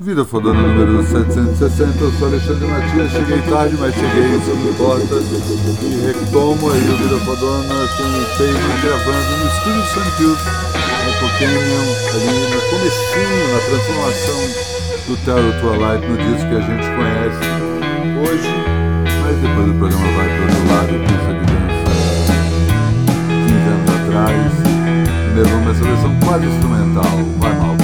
Vida Fodona número 760, eu sou Alexandre Matias, cheguei tarde, mas cheguei, isso não importa. E retomo aí o Vida Fodona com o Pedro gravando no estúdio Sunfield, no Pokémon, ali no comecinho, na transformação do Terror Twilight no disco que a gente conhece hoje, mas depois o programa vai para outro lado, pista de dança 15 anos atrás. Primeiro vamos essa versão quase instrumental, vai mal.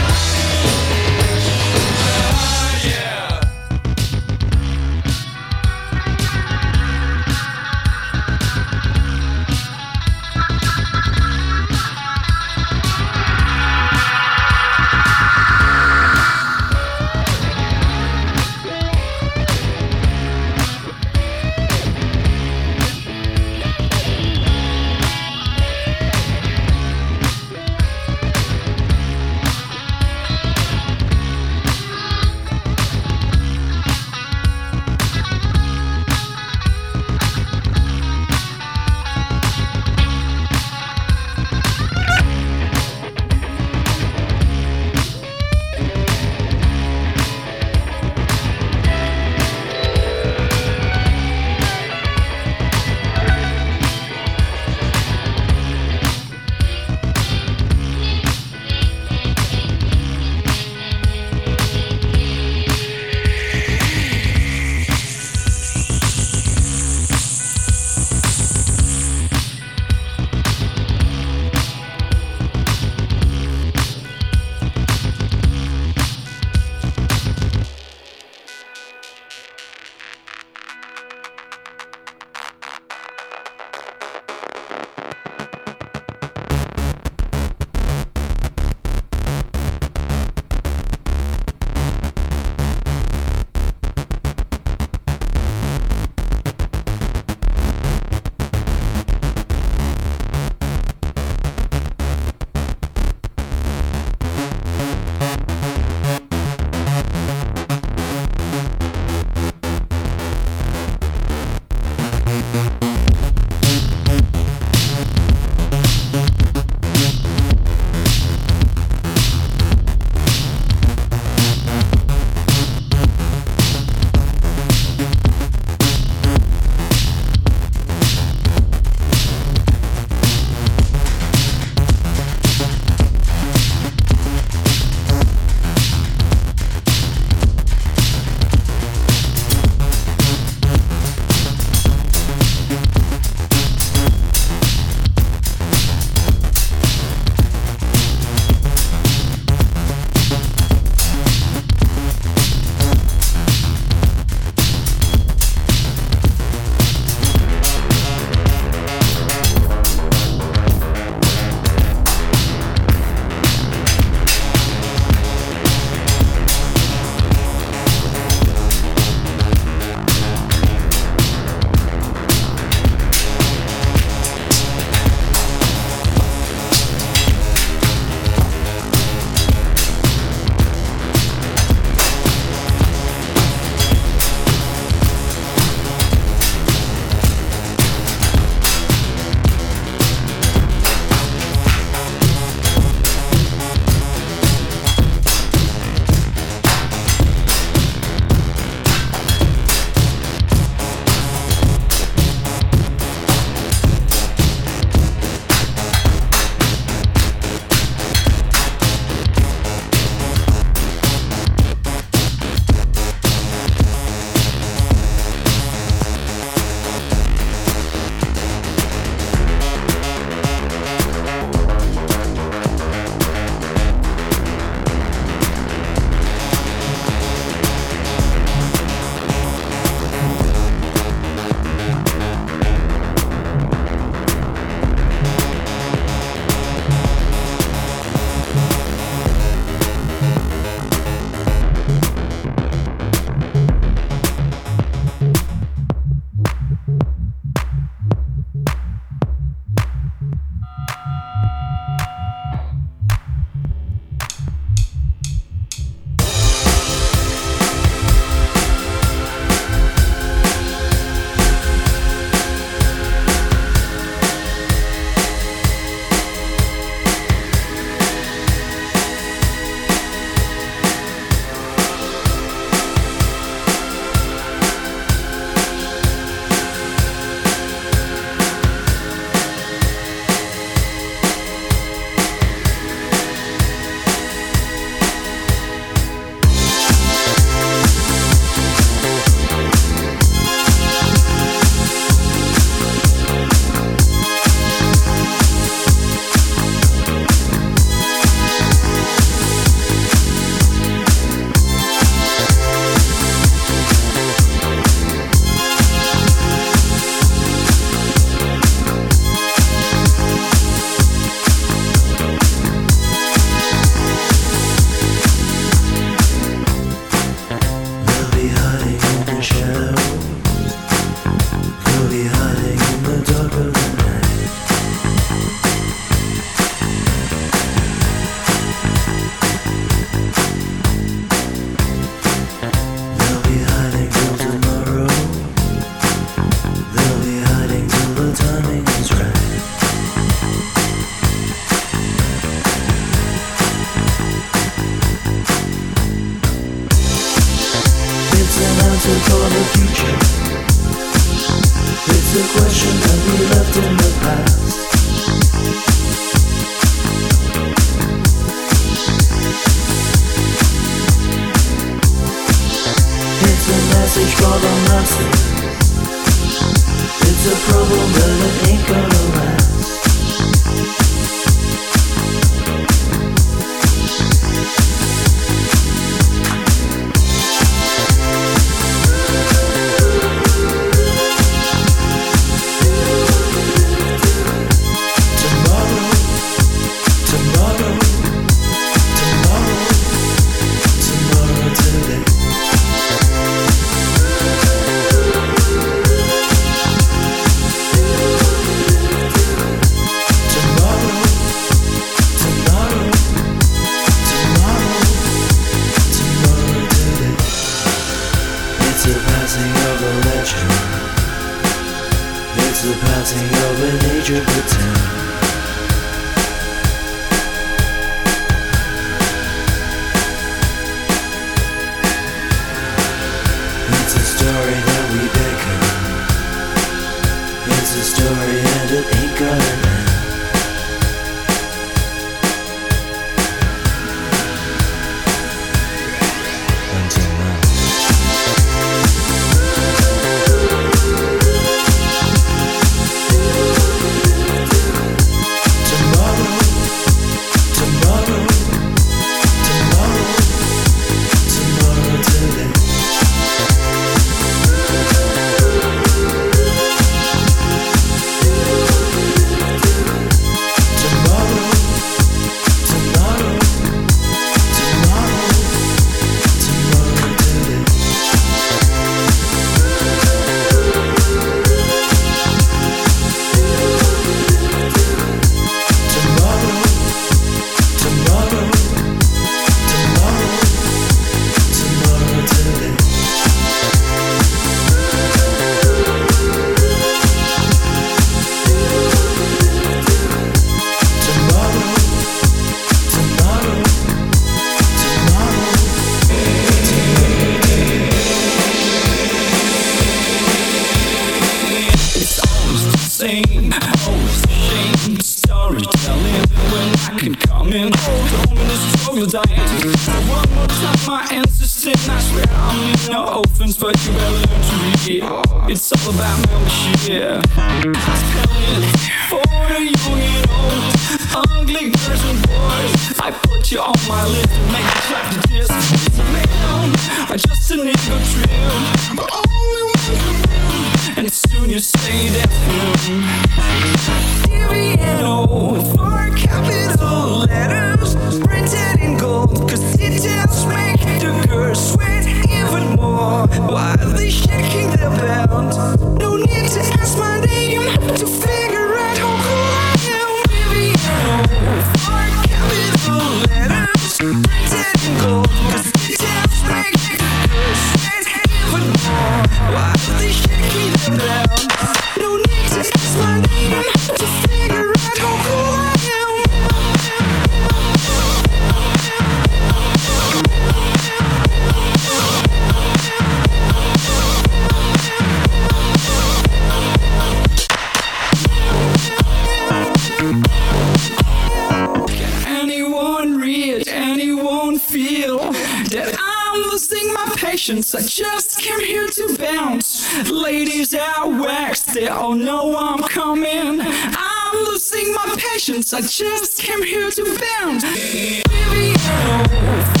patience. I just came here to bounce. Ladies out wax, they all know I'm coming. I'm losing my patience. I just came here to bounce. Baby, oh.